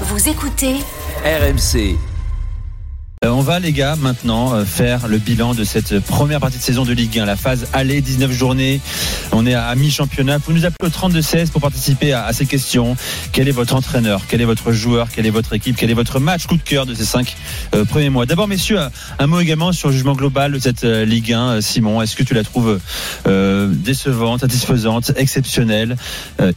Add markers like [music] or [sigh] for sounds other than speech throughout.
Vous écoutez RMC. Euh, On va les gars maintenant euh, faire le bilan de cette première partie de saison de Ligue 1, la phase aller, 19 journées. On est à mi-championnat. Vous nous appelez au 32-16 pour participer à, ces questions. Quel est votre entraîneur? Quel est votre joueur? Quelle est votre équipe? Quel est votre match coup de cœur de ces cinq euh, premiers mois? D'abord messieurs, un, mot également sur le jugement global de cette Ligue 1. Euh, Simon, est-ce que tu la trouves décevante, satisfaisante, exceptionnelle,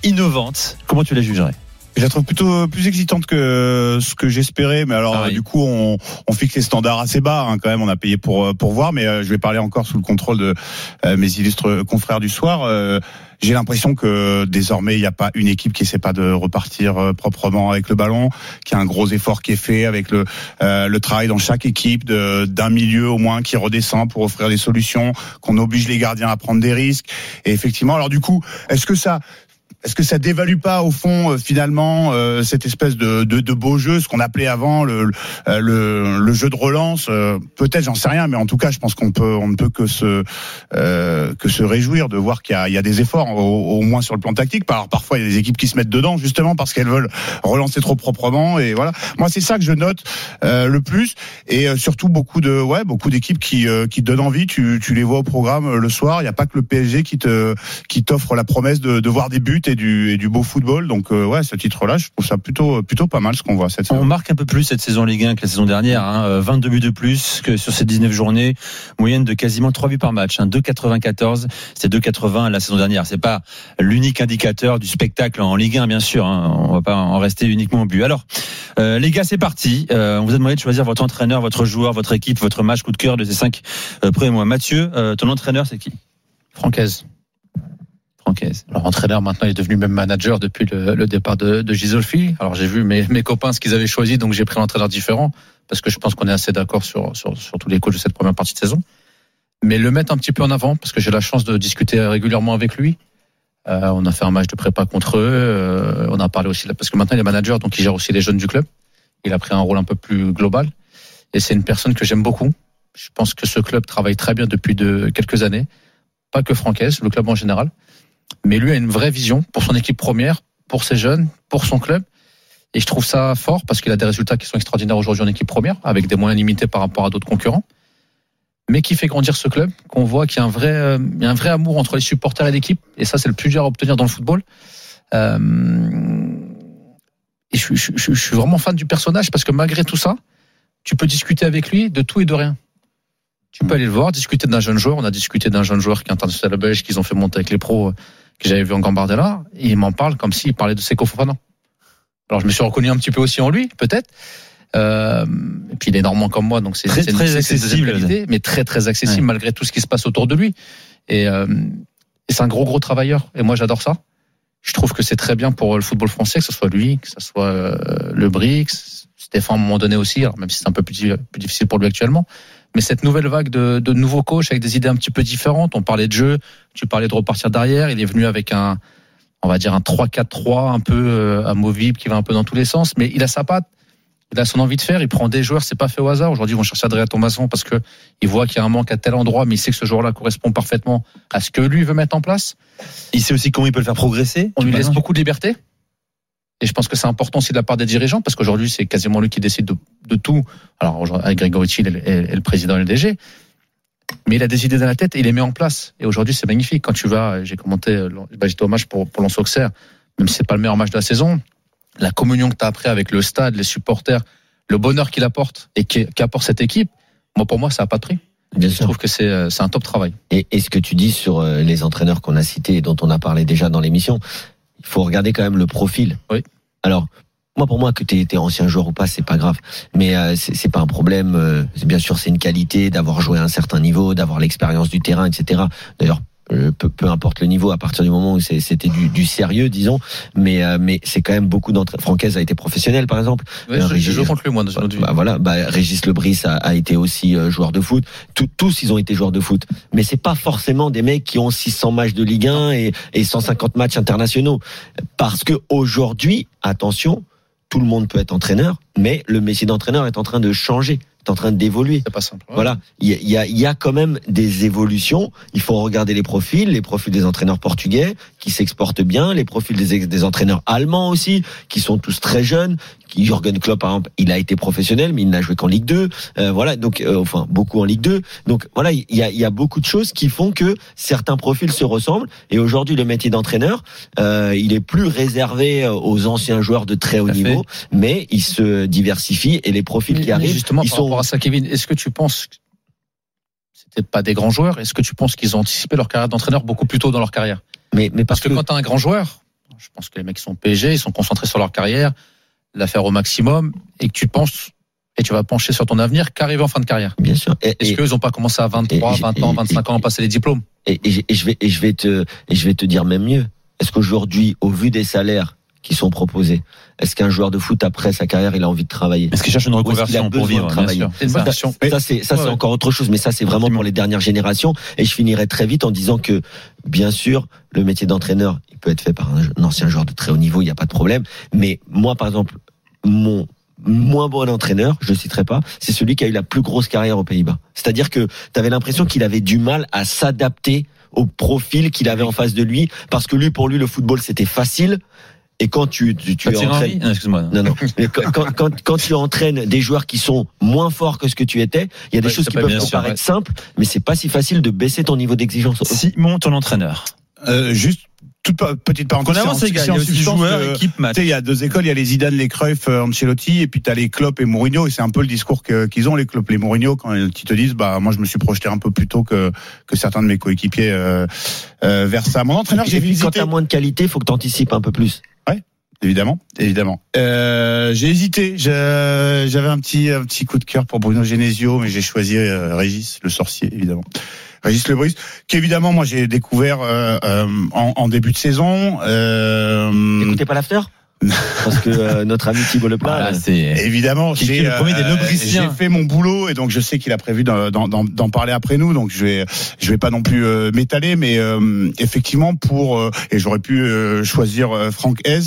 innovante? Comment tu la jugerais? Je la trouve plutôt plus excitante que ce que j'espérais, mais alors Ah oui. euh, du coup on, on fixe les standards assez bas hein, quand même. On a payé pour euh, pour voir, mais euh, je vais parler encore sous le contrôle de euh, mes illustres confrères du soir. Euh, j'ai l'impression que désormais il n'y a pas une équipe qui essaie pas de repartir euh, proprement avec le ballon, qu'il y a un gros effort qui est fait avec le euh, le travail dans chaque équipe de- d'un milieu au moins qui redescend pour offrir des solutions, qu'on oblige les gardiens à prendre des risques. Et effectivement, alors du coup, est-ce que ça est-ce que ça dévalue pas au fond euh, finalement euh, cette espèce de, de, de beau jeu, ce qu'on appelait avant le, euh, le, le jeu de relance Peut-être, j'en sais rien, mais en tout cas, je pense qu'on peut, on ne peut que se euh, que se réjouir de voir qu'il y y a des efforts, au, moins sur le plan tactique. Alors parfois, il y a des équipes qui se mettent dedans justement parce qu'elles veulent relancer trop proprement. Et voilà, moi c'est ça que je note euh, le plus, et surtout beaucoup de ouais beaucoup d'équipes qui euh, qui donnent envie. Tu, tu les vois au programme le soir. Il n'y a pas que le PSG qui te qui t'offre la promesse de, de voir des buts du, et du beau football. Donc euh, ouais, ce titre-là, je trouve ça plutôt plutôt pas mal ce qu'on voit cette On saison. marque un peu plus cette saison Ligue 1 que la saison dernière. Hein. Euh, 22 buts de plus que sur ces 19 journées. Moyenne de quasiment 3 buts par match. Hein. 2,94. C'est 2,80 la saison dernière. C'est pas l'unique indicateur du spectacle en Ligue 1, bien sûr. Hein. On va pas en rester uniquement au but. Alors, euh, les gars, c'est parti. Euh, on vous a demandé de choisir votre entraîneur, votre joueur, votre équipe, votre match coup de cœur de ces 5 premiers mois. Mathieu, euh, ton entraîneur, c'est qui? Francaise. Alors entraîneur maintenant il est devenu même manager depuis le, départ de, Gisolfi. Alors j'ai vu mes, copains ce qu'ils avaient choisi donc j'ai pris un entraîneur différent parce que je pense qu'on est assez d'accord sur, sur, sur tous les coachs de cette première partie de saison. Mais le mettre un petit peu en avant parce que j'ai la chance de discuter régulièrement avec lui. Euh, on a fait un match de prépa contre eux. euh, on a parlé aussi parce que maintenant il est manager donc il gère aussi les jeunes du club. Il a pris un rôle un peu plus global et c'est une personne que j'aime beaucoup. Je pense que ce club travaille très bien depuis de quelques années. Pas que Francaise, le club en général mais lui a une vraie vision pour son équipe première, pour ses jeunes, pour son club. Et je trouve ça fort parce qu'il a des résultats qui sont extraordinaires aujourd'hui en équipe première, avec des moyens limités par rapport à d'autres concurrents, mais qui fait grandir ce club, qu'on voit qu'il y a un vrai, euh, il y a un vrai amour entre les supporters et l'équipe. Et ça, c'est le plus dur à obtenir dans le football. Euh, et je, je- je- suis vraiment fan du personnage parce que malgré tout ça, tu peux discuter avec lui de tout et de rien. Tu peux aller le voir, discuter d'un jeune joueur. On a discuté d'un jeune joueur qui est international belge, qu'ils ont fait monter avec les pros, que j'avais vu en Gambardella. Et il m'en parle comme s'il parlait de Seko Fofana. Alors je me suis reconnu un petit peu aussi en lui, peut-être. Euh, et puis il est normand comme moi, donc c'est Très, très accessible. qualité, mais très très accessible Ouais. malgré tout ce qui se passe autour de lui. Et, euh, et c'est un gros gros travailleur. Et moi j'adore ça. Je trouve que c'est très bien pour le football français, que ce soit lui, que ce soit euh, le Brix, Stéphane à un moment donné aussi, alors même si c'est un peu plus difficile pour lui actuellement. Mais cette nouvelle vague de, de nouveaux coachs avec des idées un petit peu différentes. On parlait de jeu, tu parlais de repartir derrière. Il est venu avec un, on va dire un 3-4-3 un peu euh, amovible qui va un peu dans tous les sens. Mais il a sa patte, il a son envie de faire. Il prend des joueurs, c'est pas fait au hasard. Aujourd'hui, ils vont chercher Adrien Thomasson parce que il voit qu'il y a un manque à tel endroit, mais il sait que ce joueur-là correspond parfaitement à ce que lui veut mettre en place. Il sait aussi comment il peut le faire progresser. On lui laisse beaucoup de liberté. Et je pense que c'est important aussi de la part des dirigeants, parce qu'aujourd'hui, c'est quasiment lui qui décide de, de tout. Alors, avec Grégory Thiel et le président et le DG. Mais il a des idées dans la tête et il les met en place. Et aujourd'hui, c'est magnifique. Quand tu vas, j'ai commenté, euh, bah, j'étais au match pour, pour Auxerre, même si c'est pas le meilleur match de la saison, la communion que tu as après avec le stade, les supporters, le bonheur qu'il apporte et qu'apporte cette équipe, moi, pour moi, ça n'a pas de prix. Bien Je sûr. trouve que c'est euh, c'est un top travail. Et, et ce que tu dis sur euh, les entraîneurs qu'on a cités et dont on a parlé déjà dans l'émission, faut regarder quand même le profil. Oui. Alors, moi, pour moi, que tu es ancien joueur ou pas, c'est pas grave. Mais euh, c'est pas un problème. euh, bien sûr, c'est une qualité d'avoir joué à un certain niveau, d'avoir l'expérience du terrain, etc. D'ailleurs, peu, peu importe le niveau, à partir du moment où c'était du, du sérieux, disons. Mais, euh, mais c'est quand même beaucoup d'entraîneurs. Francaise a été professionnel, par exemple. Ouais, Euh, je- J'ai joué contre lui, moi, dans une. Bah voilà, bah Régis Lebris a, a été aussi euh, joueur de foot. Tout- tous ils ont été joueurs de foot, mais c'est pas forcément des mecs qui ont 600 matchs de Ligue 1 et, et 150 matchs internationaux. Parce que aujourd'hui, attention, tout le monde peut être entraîneur, mais le métier d'entraîneur est en train de changer en train d'évoluer. C'est pas simple. Ouais. Voilà, il y a, il y, quand même des évolutions. Il faut regarder les profils, les profils des entraîneurs portugais qui s'exportent bien, les profils des, entraîneurs allemands aussi, qui sont tous très jeunes. Qui Jürgen Klopp, par exemple, il a été professionnel, mais il n'a joué qu'en Ligue 2. Euh, voilà, donc euh, enfin beaucoup en Ligue 2. Donc voilà, il y a, il y a beaucoup de choses qui font que certains profils se ressemblent. Et aujourd'hui, le métier d'entraîneur, euh, il est plus réservé aux anciens joueurs de très haut niveau, mais il se diversifie et les profils qui mais arrivent, justement, ils sont rapport à ça, Kevin, est-ce que tu penses que c'était pas des grands joueurs? Est-ce que tu penses qu'ils ont anticipé leur carrière d'entraîneur beaucoup plus tôt dans leur carrière? Mais mais Parce que, quand tu as un grand joueur, je pense que les mecs sont PSG, ils sont concentrés sur leur carrière, la faire au maximum, et que tu penses et tu vas pencher sur ton avenir qu'arriver en fin de carrière. bien sûr. Est-ce qu'eux n'ont pas commencé à 23, et- 20 ans, et- 25 ans à passer les diplômes? Et, et, et je vais et je vais te et je vais te dire même mieux. Est-ce qu'aujourd'hui, au vu des salaires qui sont proposés, est-ce qu'un joueur de foot après sa carrière, il a envie de travailler Est-ce qu'il cherche une reconversion pour vivre bien travailler Ça. c'est ça Ouais, c'est ouais. encore autre chose, mais ça c'est vraiment pour les dernières générations. Et je finirai très vite en disant que bien sûr, le métier d'entraîneur, il peut être fait par un, un ancien joueur de très haut niveau, il n'y a pas de problème. Mais moi, par exemple, mon moins bon entraîneur, je ne citerai pas, c'est celui qui a eu la plus grosse carrière aux Pays-Bas. C'est-à-dire que tu avais l'impression qu'il avait du mal à s'adapter au profil qu'il avait en face de lui, parce que lui, pour lui, le football, c'était facile. Et quand tu, tu, tu entraînes- excuse-moi. non, non. [laughs] Quand, quand, quand, tu entraînes des joueurs qui sont moins forts que ce que tu étais, il y a des Ouais, choses qui peuvent te sûr, paraître simples, mais c'est pas si facile de baisser ton niveau d'exigence. Simon, ton entraîneur. Euh, juste toute petite parenthèse. avance c'est en- les gars, il y a aussi joueurs, que- équipe, match. Tu sais, il y a deux écoles, il y a les Zidane, les Cruyff, euh, Ancelotti, et puis tu as les Klopp et Mourinho, et c'est un peu le discours que- qu'ils ont, les Klopp, les Mourinho, quand ils te disent, bah, moi, je me suis projeté un peu plus tôt que, que certains de mes coéquipiers euh, euh, vers ça. Mon entraîneur, j'ai Et puis, quand visité, t'as moins de qualité, il faut que tu anticipes un peu plus. Évidemment, évidemment. Euh, j'ai hésité, j'avais un petit, un petit coup de cœur pour Bruno Genesio, mais j'ai choisi euh, Régis, le sorcier, évidemment. Régis Lebris, qu'évidemment, moi, j'ai découvert euh, euh, en, en début de saison. Euh, Écoutez pas l'after? Parce que euh, notre ami Thibault Leplat, Voilà, c'est. Évidemment, Qui- qui est j'ai le premier des euh, j'ai fait mon boulot et donc je sais qu'il a prévu d'en- d'en d'en parler après nous, donc je vais je vais pas non plus euh, m'étaler, mais euh, effectivement pour euh, et j'aurais pu euh, choisir euh, Franck Hez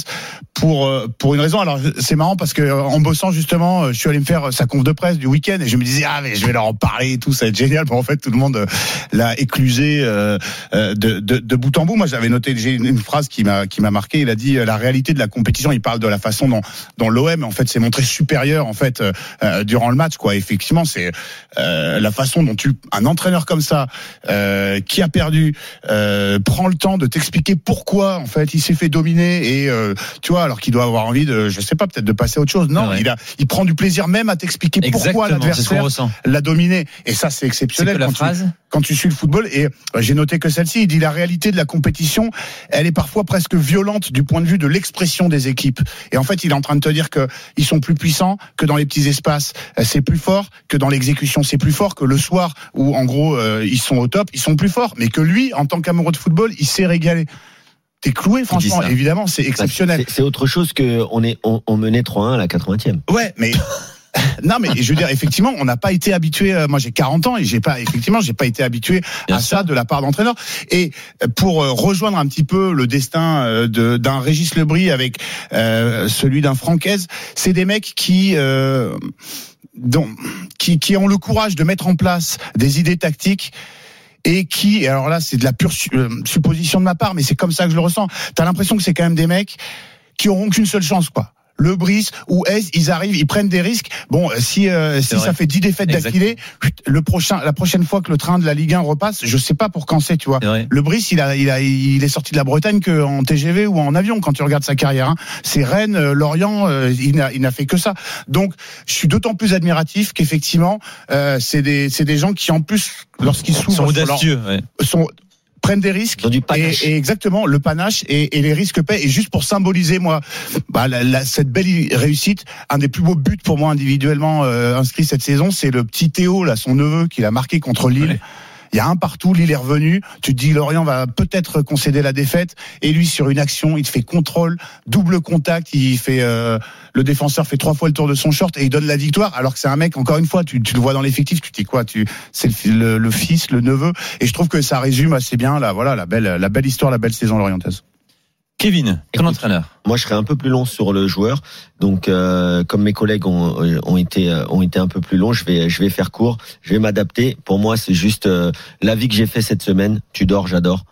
pour euh, pour une raison. Alors c'est marrant parce que euh, en bossant justement, euh, je suis allé me faire sa conf de presse du week-end et je me disais ah mais je vais leur en parler et tout, ça va être génial. Bon en fait tout le monde euh, l'a éclusé de, de de bout en bout. Moi j'avais noté j'ai une une phrase qui m'a qui m'a marqué. Il a dit euh, la réalité de la compétition. Il parle de la façon dont dont l'OM en fait s'est montré supérieur en fait euh, euh, durant le match quoi. Effectivement, c'est euh, la façon dont tu un entraîneur comme ça euh, qui a perdu prend le temps de t'expliquer pourquoi en fait il s'est fait dominer et tu vois alors qu'il doit avoir envie de je sais pas peut-être de passer à autre chose. Non, Ouais. il a il prend du plaisir même à t'expliquer pourquoi l'adversaire l'a dominé et ça c'est exceptionnel que la quand tu- phrase? quand tu suis le football. Et j'ai noté que celle-ci, il dit la réalité de la compétition, elle est parfois presque violente du point de vue de l'expression des équipes. Et en fait, il est en train de te dire que ils sont plus puissants que dans les petits espaces, euh, c'est plus fort que dans l'exécution, c'est plus fort que le soir où en gros euh, ils sont au top, ils sont plus forts. Mais que lui, en tant qu'amoureux de football, il s'est régalé. T'es cloué, franchement. Évidemment, c'est bah, exceptionnel. c'est- c'est autre chose que on est on, on menait 3-1 à la 80e. Ouais, mais [laughs] [laughs] non, mais je veux dire, effectivement, on n'a pas été habitué. euh, Moi, j'ai 40 ans et j'ai pas, effectivement, j'ai pas été habitué Bien à sûr. ça de la part d'entraîneurs. Et pour euh, rejoindre un petit peu le destin euh, de- d'un Régis Lebris avec euh, celui d'un Francaise, c'est des mecs qui. Euh, dont- qui, qui ont le courage de mettre en place des idées tactiques et qui, alors là, c'est de la pure su- supposition de ma part, mais c'est comme ça que je le ressens. T'as l'impression que c'est quand même des mecs qui auront qu'une seule chance, quoi. Le Brice ou Ace, ils arrivent, ils prennent des risques. Bon, euh, si euh, si vrai. ça fait 10 défaites d'affilée, le prochain, la prochaine fois que le train de la Ligue 1 repasse, je sais pas pour quand c'est, tu vois. Le Brice, il a, il a, il est sorti de la Bretagne que en TGV ou en avion quand tu regardes sa carrière. Hein. C'est Rennes, euh, Lorient, euh, il n'a, il n'a fait que ça. Donc, je suis d'autant plus admiratif qu'effectivement, euh, c'est des, c'est des gens qui en plus, lorsqu'ils Ils sont s'ouvrent, leur- audacieux. ouais. sont prennent des risques du panache. et, et exactement le panache et, et les risques paient et juste pour symboliser moi bah, la- la- cette belle réussite un des plus beaux buts pour moi individuellement euh, inscrit cette saison c'est le petit Théo là son neveu qu'il a marqué contre Lille Ouais. Il y a un partout, Lille est revenu. Tu te dis Lorient va peut-être concéder la défaite. Et lui sur une action, il te fait contrôle, double contact. Il fait euh, le défenseur fait trois fois le tour de son short et il donne la victoire. Alors que c'est un mec encore une fois, tu, tu le vois dans l'effectif, tu te dis quoi Tu c'est le, le, fils, le neveu. Et je trouve que ça résume assez bien la voilà la belle la belle histoire, la belle saison lorientaise. Kevin, ton entraîneur. Moi, je serais un peu plus long sur le joueur. Donc, euh, comme mes collègues ont, ont été euh, ont été un peu plus longs, je vais je vais faire court. Je vais m'adapter. Pour moi, c'est juste euh, l'avis que j'ai fait cette semaine. Tu dors, j'adore.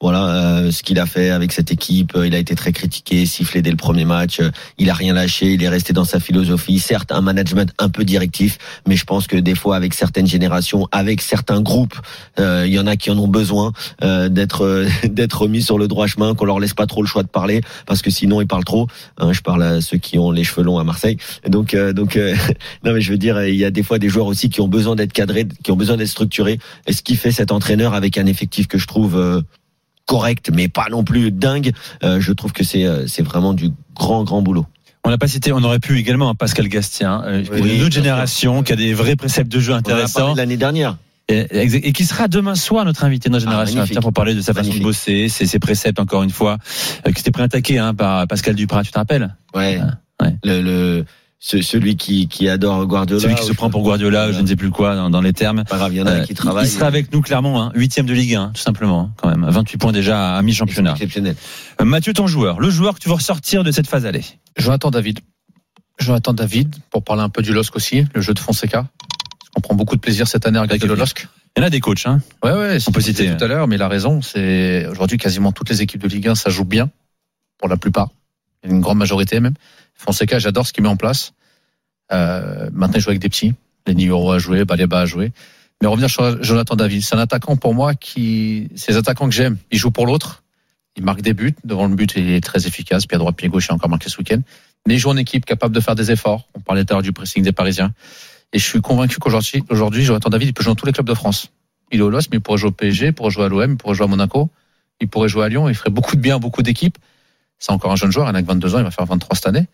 Voilà euh, ce qu'il a fait avec cette équipe. Euh, Il a été très critiqué, sifflé dès le premier match. Euh, Il a rien lâché. Il est resté dans sa philosophie. Certes, un management un peu directif, mais je pense que des fois, avec certaines générations, avec certains groupes, euh, il y en a qui en ont besoin euh, d'être euh, [laughs] d'être mis sur le droit chemin, qu'on leur laisse pas trop le choix de parler, parce que sinon ils parlent trop. Hein, je parle à ceux qui ont les cheveux longs à Marseille. Donc donc [laughs] non mais je veux dire, il y a des fois des joueurs aussi qui ont besoin d'être cadrés, qui ont besoin d'être structurés. Et ce qui fait cet entraîneur avec un effectif que je trouve correct, mais pas non plus dingue, euh, je trouve que c'est euh, c'est vraiment du grand grand boulot. On n'a pas cité, on aurait pu également un Pascal Gastien, euh, Oui, une autre sûr. génération qui a des vrais préceptes de jeu intéressants l'année dernière. et, et qui sera demain soir notre invité de notre Ah, génération pour parler de sa façon de bosser, ses, ses préceptes encore une fois, euh, qui s'était pris attaqué hein, par Pascal Duprat, tu te rappelles? Ouais. Ouais. Le, le ce- celui qui qui adore Guardiola. Celui qui se prend pour Guardiola, je ne sais plus quoi dans, dans les termes. Pas grave, il y en a Euh, qui travaillent. il sera avec nous clairement, hein, huitième de Ligue 1, tout simplement, hein, quand même. 28 points déjà à C'est mi-championnat. exceptionnel. Euh, Mathieu, ton joueur, le joueur que tu veux ressortir de cette phase aller. Jonathan David. Jonathan David, pour parler un peu du LOSC aussi, le jeu de Fonseca. Qu'on prend beaucoup de plaisir cette année à regarder le LOSC. Il y en a des coachs, hein. Ouais, ouais, c'est On peut citer, tout à l'heure, mais il a raison. C'est aujourd'hui quasiment toutes les équipes de Ligue 1, ça joue bien, pour la plupart. Une grande majorité même. Fonseca, j'adore ce qu'il met en place. Euh, maintenant, il joue avec des petits. Les Nigoro a joué, Baleba a joué. Mais revenir sur Jonathan David, c'est un attaquant pour moi qui, c'est les attaquants que j'aime. Il joue pour l'autre. Il marque des buts. Devant le but, il est très efficace. Pied droit, pied gauche, il a encore marqué ce week-end. Mais il joue en équipe capable de faire des efforts. On parlait tout à l'heure du pressing des Parisiens. Et je suis convaincu qu'aujourd'hui, aujourd'hui, Jonathan David, il peut jouer dans tous les clubs de France. Il est au LOS, mais il pourrait jouer au PSG, il pourrait jouer à l'OM, il pourrait jouer à Monaco, il pourrait jouer à Lyon, il ferait beaucoup de bien à beaucoup d'équipes. C'est encore un jeune joueur, il n'a que 22 ans, il va faire 23 cette année.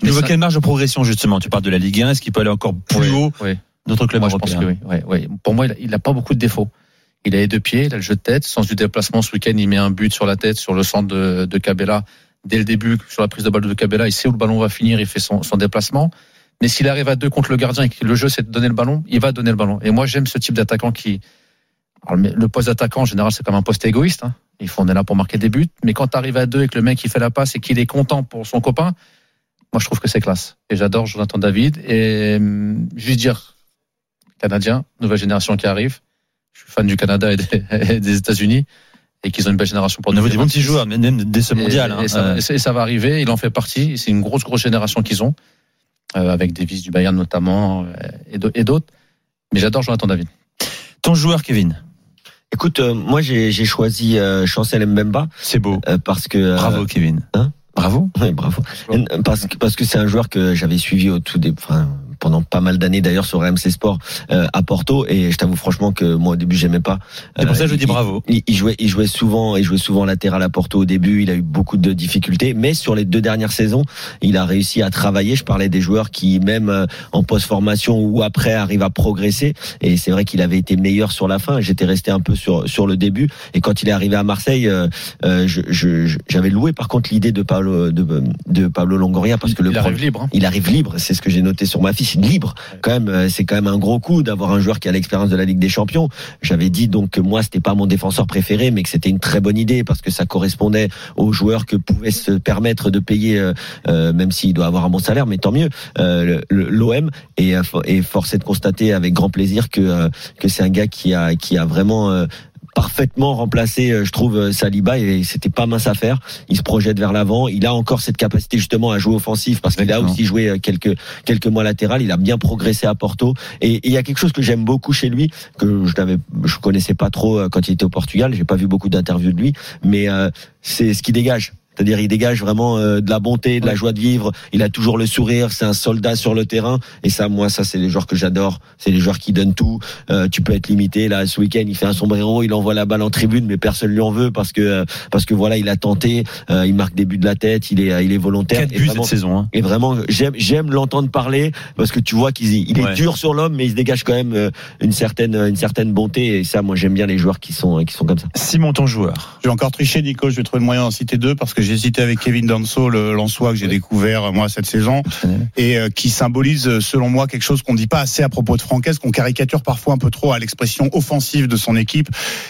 Tu Mais ça- quelle marge de progression, justement? Tu parles de la Ligue 1, est-ce qu'il peut aller encore plus Oui, haut oui. d'autres clubs Moi, je pense que oui. oui, oui. Pour moi, il n'a pas beaucoup de défauts. Il a les deux pieds, il a le jeu de tête. Sens du déplacement, ce week-end, il met un but sur la tête, sur le centre de, de Cabella. Dès le début, sur la prise de balle de Cabella, il sait où le ballon va finir, il fait son, son déplacement. Mais s'il arrive à deux contre le gardien et que le jeu c'est de donner le ballon, il va donner le ballon. Et moi, j'aime ce type d'attaquant qui. Alors, le poste d'attaquant, en général, c'est comme un poste égoïste. Hein. Il faut, on est là pour marquer des buts. Mais quand tu arrives à deux et que le mec il fait la passe et qu'il est content pour son copain, moi je trouve que c'est classe. Et j'adore Jonathan David. Et hum, juste dire, Canadien, nouvelle génération qui arrive. Je suis fan du Canada et des, [laughs] et des États-Unis et qu'ils ont une belle génération pour a des bons 2026. petits joueurs, même même dès ce Et- mondial. hein. Et, ça, Euh, et ça- et ça va arriver, il en fait partie. C'est une grosse, grosse génération qu'ils ont, euh, avec des vis du Bayern notamment euh, et d'autres. Mais j'adore Jonathan David. Ton joueur, Kevin, Écoute, euh, moi j'ai j'ai choisi euh, Chancel Mbemba c'est beau. euh, parce que euh, Bravo, Kevin. hein? Bravo. Ouais, bravo. Parce que parce que c'est un joueur que j'avais suivi au tout des, enfin, pendant pas mal d'années d'ailleurs sur RMC Sport euh, à Porto et je t'avoue franchement que moi au début j'aimais pas. C'est pour ça que je il- dis bravo. Il, il jouait, il jouait souvent, il jouait souvent latéral à Porto au début. Il a eu beaucoup de difficultés, mais sur les deux dernières saisons, il a réussi à travailler. Je parlais des joueurs qui, même euh, en post-formation ou après, arrivent à progresser. Et c'est vrai qu'il avait été meilleur sur la fin. J'étais resté un peu sur sur le début. Et quand il est arrivé à Marseille, euh, euh, je- je- j'avais loué par contre l'idée de Pablo de, de Pablo Longoria parce que le il arrive libre. hein. il arrive libre, c'est ce que j'ai noté sur ma fiche, libre. Quand même, euh, c'est quand même un gros coup d'avoir un joueur qui a l'expérience de la Ligue des Champions. J'avais dit donc que moi c'était pas mon défenseur préféré, mais que c'était une très bonne idée parce que ça correspondait aux joueurs que pouvait se permettre de payer, euh, euh, même s'il doit avoir un bon salaire, mais tant mieux. euh, L'OM force est de constater avec grand plaisir que euh, que c'est un gars qui a qui a vraiment euh, parfaitement remplacé, euh, je trouve, euh, Saliba et c'était pas mince à faire. Il se projette vers l'avant. Il a encore cette capacité justement à jouer offensif parce qu'il a aussi joué euh, quelques quelques mois latéral. Il a bien progressé à Porto et et il y a quelque chose que j'aime beaucoup chez lui que je n'avais, je connaissais pas trop quand il était au Portugal. J'ai pas vu beaucoup d'interviews de lui, mais euh, c'est ce qui dégage. C'est-à-dire, il dégage vraiment euh, de la bonté, de la joie de vivre. Il a toujours le sourire. C'est un soldat sur le terrain. Et ça, moi, ça, c'est les joueurs que j'adore. C'est les joueurs qui donnent tout. Euh, tu peux être limité. Là, ce week-end, il fait un sombrero. Il envoie la balle en tribune, mais personne lui en veut parce que euh, parce que voilà, il a tenté. Euh, il marque des buts de la tête. Il est euh, il est volontaire. 4 Et buts vraiment- cette saison. hein. et vraiment, j'aime, j'aime l'entendre parler parce que tu vois qu'il il est Ouais. dur sur l'homme, mais il se dégage quand même euh, une certaine, une certaine bonté. Et ça, moi, j'aime bien les joueurs qui sont, qui sont comme ça. Simon, ton joueur. Je vais encore tricher, Nico. Je vais trouver le moyen d'en citer deux parce que que j'ai cité avec Kevin Danso, le Lançois que j'ai découvert moi cette saison, et euh, qui symbolise, selon moi, quelque chose qu'on dit pas assez à propos de Francaise, qu'on caricature parfois un peu trop à l'expression offensive de son équipe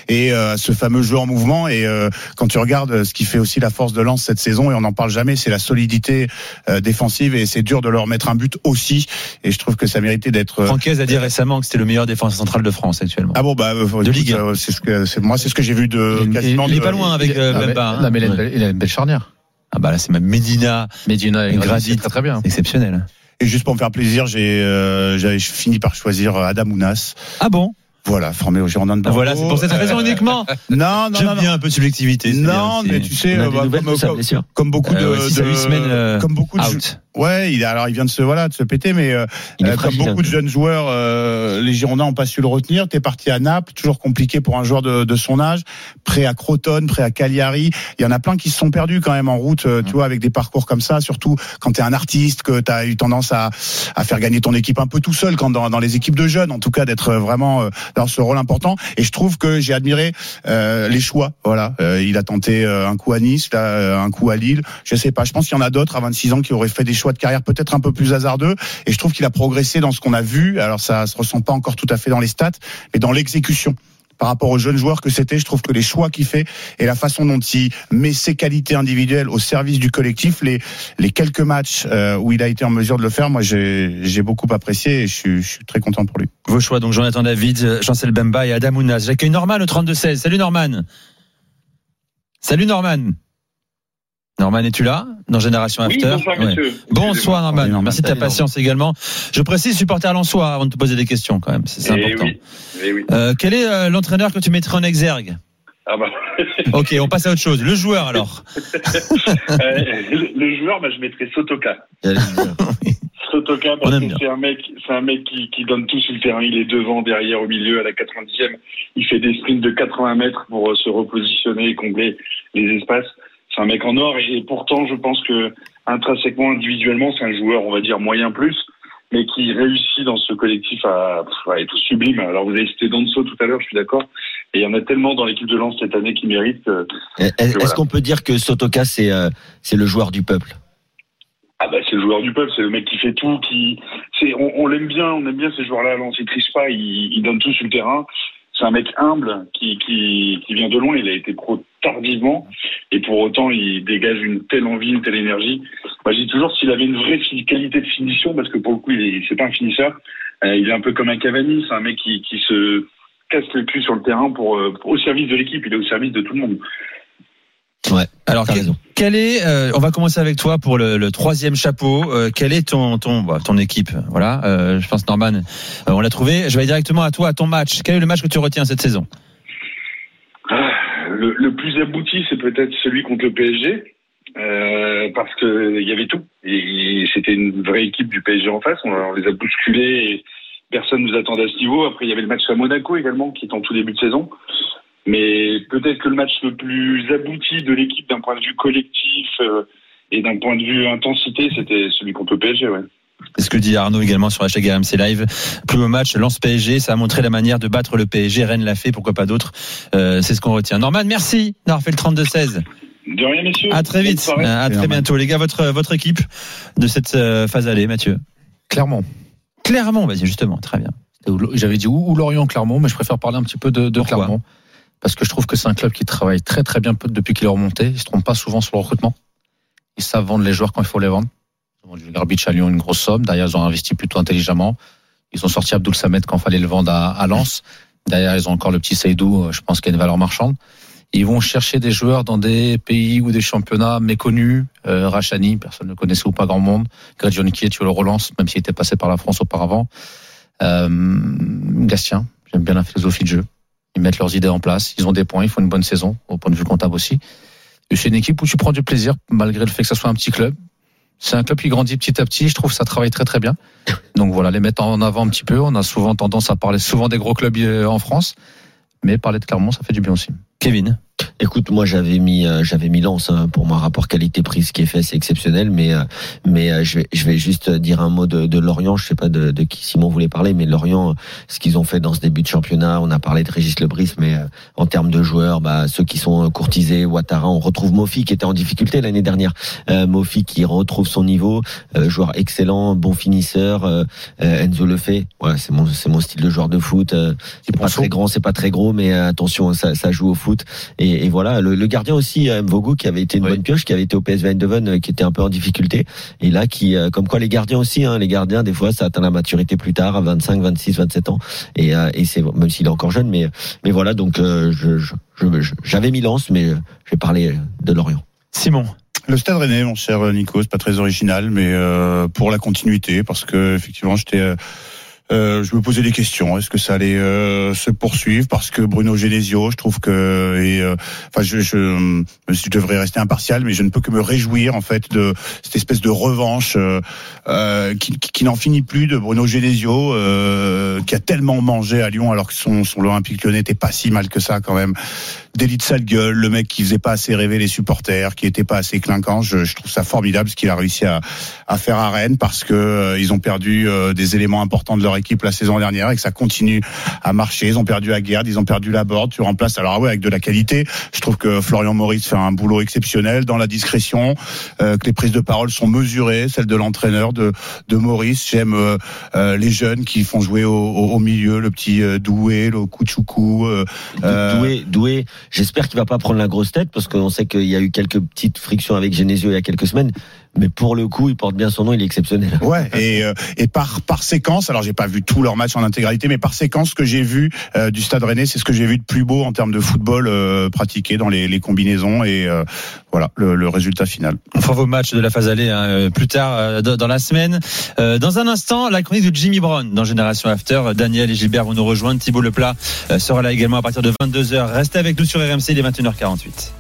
et euh, ce fameux jeu en mouvement. Et euh, quand tu regardes ce qui fait aussi la force de Lens cette saison, et on n'en parle jamais, c'est la solidité euh, défensive et c'est dur de leur mettre un but aussi. Et je trouve que ça méritait d'être. Francaise a dit récemment que c'était le meilleur défenseur central de France actuellement. Ah bon bah de Ligue. c'est ce que c'est moi c'est ce que j'ai vu de il, quasiment. Il, il est de- pas loin avec euh, Ah, mais- Bemba. hein. non, mais il, a une belle, charnière. Ah bah là c'est même Medina, Medina et Gradit, très très bien. exceptionnel. Et juste pour me faire plaisir, j'ai euh, j'avais fini par choisir Adam Ounas. Ah bon? Voilà, formé au Girondin de Bordeaux. Voilà, c'est pour cette raison Euh, uniquement. [laughs] Non, non, J'aime non, non. bien un peu de subjectivité. bien Non, mais tu sais, euh, bah, comme, beaucoup Euh, de, ouais, six à de- huit semaines, euh, comme beaucoup de. Ouais, il a, alors il vient de se voilà de se péter, mais euh, euh, comme fragile, beaucoup un de jeunes joueurs, euh, les Girondins ont pas su le retenir. T'es parti à Naples, toujours compliqué pour un joueur de, de son âge. Prêt à Crotone, prêt à Cagliari. Il y en a plein qui se sont perdus quand même en route, euh, tu vois, avec des parcours comme ça. Surtout quand t'es un artiste, que t'as eu tendance à, à faire gagner ton équipe un peu tout seul, quand dans, dans les équipes de jeunes, en tout cas d'être vraiment euh, dans ce rôle important. Et je trouve que j'ai admiré euh, les choix. Voilà, Euh, il a tenté un coup à Nice, là, un coup à Lille. Je sais pas. Je pense qu'il y en a d'autres à 26 ans qui auraient fait des choix de carrière peut-être un peu plus hasardeux. Et je trouve qu'il a progressé dans ce qu'on a vu. Alors ça se ressent pas encore tout à fait dans les stats, mais dans l'exécution. Par rapport aux jeunes joueurs que c'était, je trouve que les choix qu'il fait et la façon dont il met ses qualités individuelles au service du collectif, les quelques matchs euh, où il a été en mesure de le faire, moi j'ai beaucoup apprécié et je suis, très content pour lui. Vos choix, donc Jonathan David, Chancel Bemba et Adam Ounas. J'accueille Norman au 32-16. Salut Norman. Salut Norman. Norman, es-tu là? Dans Génération Oui, After bonsoir, Ouais. Bonsoir Norman. Merci de ta patience également. Je précise supporter Lensois avant de te poser des questions quand même. C'est Eh important. oui, eh oui. Euh, quel est euh, l'entraîneur que tu mettrais en exergue? Ah bah, [laughs] Ok, on passe à autre chose. Le joueur alors. [laughs] euh, le, le joueur, bah, je mettrais Sotoka. [laughs] Sotoka parce que c'est un mec, c'est un mec qui, qui donne tout sur le terrain. Il est devant, derrière, au milieu, à la 90e. Il fait des sprints de 80 mètres pour se repositionner et combler les espaces. C'est un mec en or et, et pourtant, je pense que intrinsèquement, individuellement, c'est un joueur, on va dire moyen plus, mais qui réussit dans ce collectif à, à être sublime. Alors vous avez cité Danso tout à l'heure, je suis d'accord. Et il y en a tellement dans l'équipe de Lens cette année qui méritent. que- Est-ce Voilà. qu'on peut dire que Sotoka c'est euh, c'est le joueur du peuple? Ah bah c'est le joueur du peuple, c'est le mec qui fait tout, qui c'est on, on l'aime bien, on aime bien ces joueurs-là. Lens, il triche pas, il, il donne tout sur le terrain. C'est un mec humble qui, qui qui vient de loin. Il a été pro tardivement et pour autant il dégage une telle envie, une telle énergie. Moi je dis toujours s'il avait une vraie qualité de finition, parce que pour le coup il est c'est pas un finisseur, euh, il est un peu comme un Cavani, c'est un mec qui qui se casse le cul sur le terrain pour, euh, au service de l'équipe, il est au service de tout le monde. Alors T'as quel, raison. quel est euh, On va commencer avec toi pour le, le troisième chapeau. Euh, quelle est ton ton bah, ton équipe? Voilà. euh, je pense Norman, euh, on l'a trouvé. Je vais aller directement à toi, à ton match. Quel est le match que tu retiens cette saison? Le, plus abouti, c'est peut-être celui contre le PSG, euh, parce que il y avait tout. Et c'était une vraie équipe du PSG en face. On, les a bousculés et personne nous attendait à ce niveau. Après, il y avait le match à Monaco également, qui est en tout début de saison. Mais peut-être que le match le plus abouti de l'équipe d'un point de vue collectif euh, et d'un point de vue intensité, c'était celui contre le PSG. Ouais. C'est ce que dit Arnaud également sur hashtag RMC Live. Plus beau match, lance PSG. Ça a montré la manière de battre le PSG. Rennes l'a fait, pourquoi pas d'autres. Euh, c'est ce qu'on retient. Norman, merci d'avoir fait le 32-16. De rien, messieurs. À très vite. À très Norman. bientôt. Les gars, votre, votre équipe de cette euh, phase allée, Mathieu. Clairement. Clairement, vas-y, justement. Très bien. J'avais dit ou, ou Lorient Clermont, mais je préfère parler un petit peu de, de Clermont. Parce que je trouve que c'est un club qui travaille très très bien depuis qu'il est remonté. Ils se trompent pas souvent sur le recrutement. Ils savent vendre les joueurs quand il faut les vendre. Garbage à Lyon une grosse somme. Derrière, ils ont investi plutôt intelligemment. Ils ont sorti Abdoul Samed quand fallait le vendre à, à Lens. Derrière, ils ont encore le petit Seydou, euh, je pense qu'il y a une valeur marchande. Ils vont chercher des joueurs dans des pays ou des championnats méconnus. Euh, Rachani, personne ne le connaissait ou pas grand monde. Gradionki, tu le relances, même s'il était passé par la France auparavant. Euh, Gastien, j'aime bien la philosophie de jeu. Ils mettent leurs idées en place, ils ont des points, ils font une bonne saison, au point de vue comptable aussi. C'est une équipe où tu prends du plaisir, malgré le fait que ça soit un petit club. C'est un club qui grandit petit à petit, je trouve que ça travaille très très bien. Donc voilà, les mettre en avant un petit peu. On a souvent tendance à parler souvent des gros clubs euh, en France, mais parler de Clermont, ça fait du bien aussi. Kevin. Écoute, moi j'avais mis euh, j'avais mis Lens hein, pour moi rapport qualité prix ce qui est fait c'est exceptionnel mais euh, mais euh, je vais je vais juste dire un mot de, de Lorient. Je sais pas de, de qui Simon voulait parler mais Lorient ce qu'ils ont fait dans ce début de championnat on a parlé de Régis Lebris mais en termes de joueurs bah ceux qui sont courtisés Ouattara on retrouve Mofi qui était en difficulté l'année dernière. Mofi qui retrouve son niveau joueur excellent bon finisseur Enzo le fait ouais c'est mon c'est mon style de joueur de foot c'est pas très grand c'est pas très gros mais attention ça, ça joue au foot et, et voilà, le, gardien aussi, euh, Mvogo, qui avait été une bonne pioche, qui avait été au PSV Eindhoven, euh, qui était un peu en difficulté. Et là, qui, euh, comme quoi les gardiens aussi, hein, les gardiens, des fois, ça atteint la maturité plus tard, à 25, 26, 27 ans. Et, et c'est même s'il est encore jeune, mais mais voilà, donc je, j'avais mis Lens, mais je vais parler de Lorient. Simon. Le Stade Rennais, mon cher Nico, c'est pas très original, mais pour la continuité, parce que effectivement, j'étais euh, je me posais des questions. Est-ce que ça allait euh, se poursuivre? Parce que Bruno Genesio, je trouve que, et, euh, enfin, je, je, je, devrais rester impartial, mais je ne peux que me réjouir en fait de cette espèce de revanche euh, qui, qui, n'en finit plus de Bruno Genesio, qui a tellement mangé à Lyon alors que son, son Olympique Lyonnais n'était pas si mal que ça quand même. Délit de sale gueule, le mec qui faisait pas assez rêver les supporters, qui était pas assez clinquant. Je, je trouve ça formidable ce qu'il a réussi à, à, faire à Rennes parce que ils ont perdu des éléments importants de leur équipe la saison dernière et que ça continue à marcher. Ils ont perdu à Guerre, ils ont perdu la board. Tu remplaces alors ah ouais avec de la qualité. Je trouve que Florian Maurice fait un boulot exceptionnel dans la discrétion, euh, que les prises de parole sont mesurées, celles de l'entraîneur de, de Maurice. J'aime euh, euh, les jeunes qui font jouer au, au, milieu, le petit Doué, le Kouchoukou. Doué, Doué. J'espère qu'il va pas prendre la grosse tête parce qu'on sait qu'il y a eu quelques petites frictions avec Genesio il y a quelques semaines mais pour le coup, il porte bien son nom, il est exceptionnel. Ouais, et, euh, et par par séquence, alors j'ai pas vu tous leurs matchs en intégralité, mais par séquence, ce que j'ai vu euh, du Stade Rennais, c'est ce que j'ai vu de plus beau en termes de football euh, pratiqué dans les, les combinaisons et voilà le, le, résultat final. On fera vos matchs de la phase aller hein, plus tard dans la semaine. dans un instant, la chronique de Jimmy Brown dans Génération After. Daniel et Gilbert vont nous rejoindre. Thibaut Leplat sera là également à partir de 22h. Restez avec nous sur RMC, il est 21h48.